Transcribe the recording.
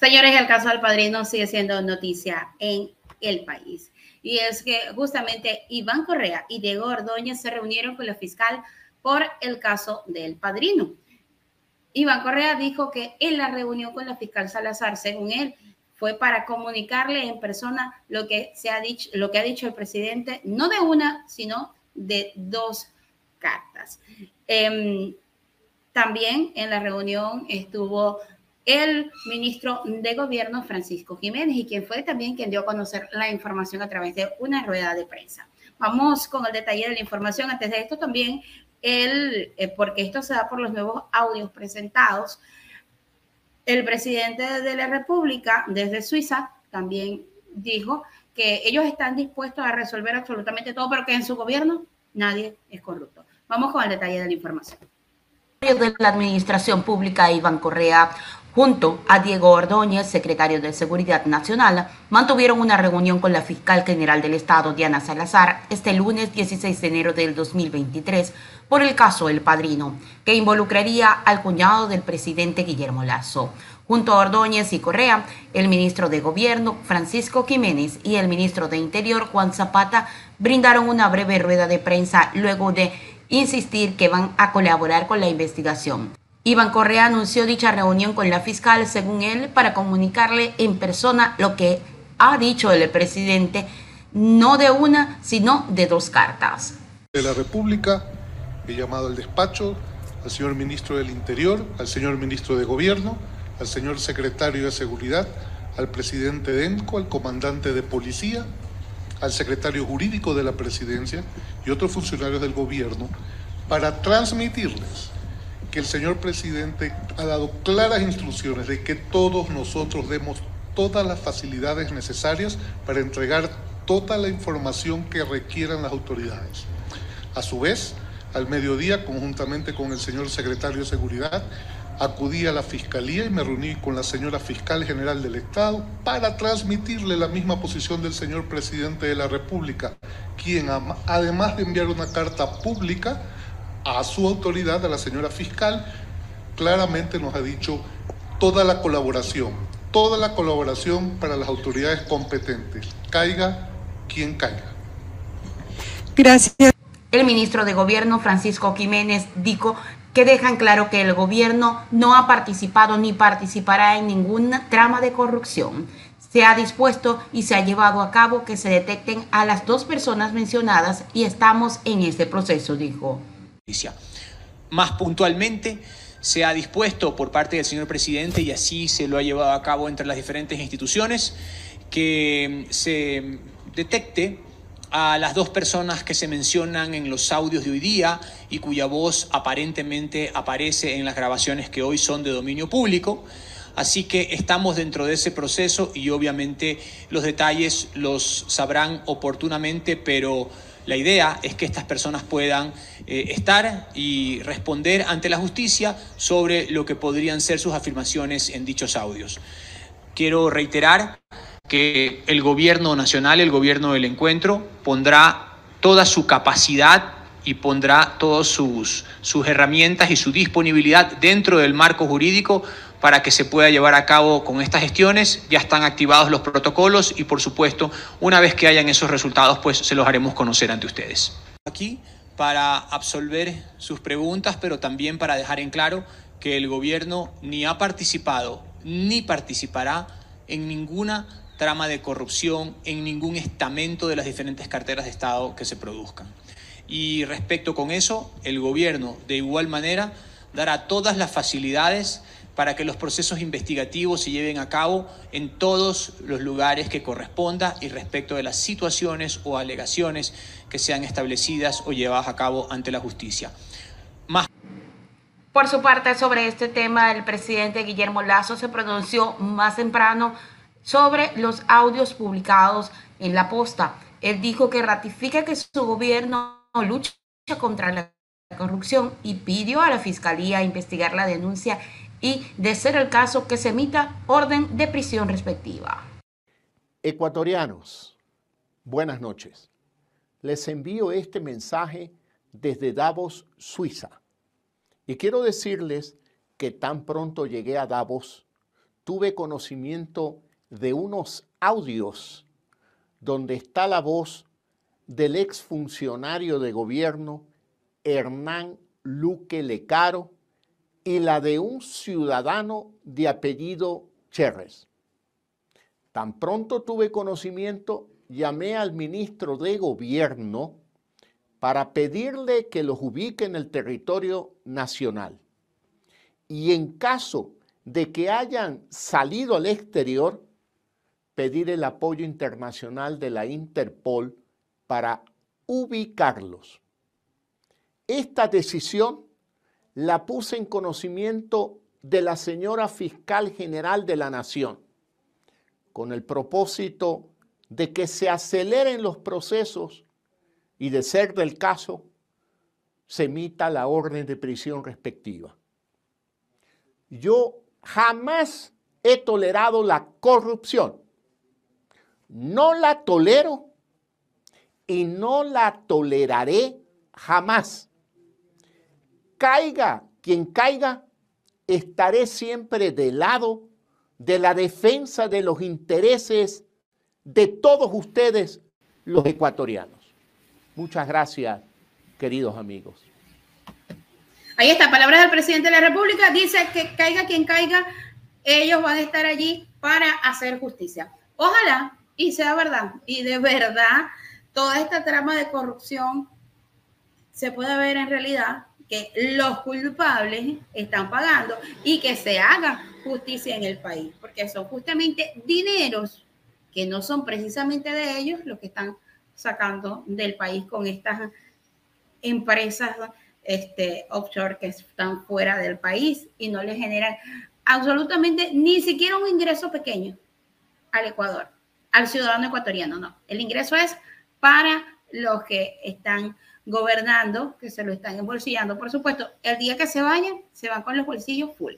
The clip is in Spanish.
Señores, el caso del padrino sigue siendo noticia en el país. Y es que justamente Iván Correa y Diego Ordóñez se reunieron con la fiscal por el caso del padrino. Iván Correa dijo que en la reunión con la fiscal Salazar, según él, fue para comunicarle en persona lo que se ha dicho, lo que ha dicho el presidente, no de una, sino de dos cartas. Em, también en la reunión estuvo el ministro de Gobierno, Francisco Jiménez, y quien fue también quien dio a conocer la información a través de una rueda de prensa. Vamos con el detalle de la información. Antes de esto también, el, eh, porque esto se da por los nuevos audios presentados, el presidente de la República desde Suiza también dijo que ellos están dispuestos a resolver absolutamente todo, pero que en su gobierno nadie es corrupto. Vamos con el detalle de la información. De la Administración Pública, Iván Correa, junto a Diego Ordóñez, secretario de Seguridad Nacional, mantuvieron una reunión con la fiscal general del Estado, Diana Salazar, este lunes 16 de enero del 2023 por el caso El Padrino, que involucraría al cuñado del presidente Guillermo Lazo. Junto a Ordóñez y Correa, el ministro de Gobierno, Francisco Jiménez, y el ministro de Interior, Juan Zapata, brindaron una breve rueda de prensa luego de insistir que van a colaborar con la investigación. Iván Correa anunció dicha reunión con la fiscal, según él, para comunicarle en persona lo que ha dicho el presidente, no de una, sino de dos cartas. De la República, he llamado al despacho al señor ministro del Interior, al señor ministro de Gobierno, al señor secretario de Seguridad, al presidente de ENCO, al comandante de policía, al secretario jurídico de la presidencia y otros funcionarios del gobierno para transmitirles que el señor presidente ha dado claras instrucciones de que todos nosotros demos todas las facilidades necesarias para entregar toda la información que requieran las autoridades. A su vez, al mediodía, conjuntamente con el señor secretario de Seguridad, acudí a la Fiscalía y me reuní con la señora Fiscal General del Estado para transmitirle la misma posición del señor Presidente de la República, quien además de enviar una carta pública, a su autoridad, a la señora fiscal, claramente nos ha dicho toda la colaboración, toda la colaboración para las autoridades competentes, caiga quien caiga. Gracias. El ministro de Gobierno, Francisco Jiménez, dijo que dejan claro que el gobierno no ha participado ni participará en ninguna trama de corrupción. Se ha dispuesto y se ha llevado a cabo que se detecten a las dos personas mencionadas y estamos en este proceso, dijo. Más puntualmente, se ha dispuesto por parte del señor presidente, y así se lo ha llevado a cabo entre las diferentes instituciones, que se detecte a las dos personas que se mencionan en los audios de hoy día y cuya voz aparentemente aparece en las grabaciones que hoy son de dominio público. Así que estamos dentro de ese proceso y obviamente los detalles los sabrán oportunamente, pero la idea es que estas personas puedan eh, estar y responder ante la justicia sobre lo que podrían ser sus afirmaciones en dichos audios. Quiero reiterar que el gobierno nacional, el gobierno del encuentro, pondrá toda su capacidad y pondrá todas sus, sus herramientas y su disponibilidad dentro del marco jurídico para que se pueda llevar a cabo con estas gestiones. Ya están activados los protocolos y por supuesto, una vez que hayan esos resultados, pues se los haremos conocer ante ustedes. Aquí para absolver sus preguntas, pero también para dejar en claro que el gobierno ni ha participado ni participará en ninguna trama de corrupción, en ningún estamento de las diferentes carteras de Estado que se produzcan. Y respecto con eso, el gobierno de igual manera dará todas las facilidades para que los procesos investigativos se lleven a cabo en todos los lugares que corresponda y respecto de las situaciones o alegaciones que sean establecidas o llevadas a cabo ante la justicia. Más por su parte, sobre este tema, el presidente Guillermo Lazo se pronunció más temprano sobre los audios publicados en la posta. Él dijo que ratifica que su gobierno lucha contra la corrupción y pidió a la Fiscalía investigar la denuncia y, de ser el caso, que se emita orden de prisión respectiva. Ecuatorianos, buenas noches. Les envío este mensaje desde Davos, Suiza. Y quiero decirles que tan pronto llegué a Davos, tuve conocimiento de unos audios donde está la voz del exfuncionario de gobierno Hernán Luque Lecaro y la de un ciudadano de apellido Cherres. Tan pronto tuve conocimiento, llamé al ministro de gobierno para pedirle que los ubique en el territorio nacional. Y en caso de que hayan salido al exterior, pedir el apoyo internacional de la Interpol para ubicarlos. Esta decisión la puse en conocimiento de la señora fiscal general de la Nación, con el propósito de que se aceleren los procesos y, de ser del caso, se emita la orden de prisión respectiva. Yo jamás he tolerado la corrupción. No la tolero y no la toleraré jamás. Caiga quien caiga, estaré siempre del lado de la defensa de los intereses de todos ustedes, los ecuatorianos. Muchas gracias, queridos amigos. Ahí está, palabras del presidente de la República. Dice que caiga quien caiga, ellos van a estar allí para hacer justicia. Ojalá y sea verdad, y de verdad, toda esta trama de corrupción se pueda ver en realidad que los culpables están pagando y que se haga justicia en el país, porque son justamente dineros que no son precisamente de ellos los que están sacando del país con estas empresas este, offshore que están fuera del país y no le generan absolutamente ni siquiera un ingreso pequeño al Ecuador, al ciudadano ecuatoriano, no. El ingreso es para los que están gobernando, que se lo están embolsillando. Por supuesto, el día que se vayan, se van con los bolsillos full.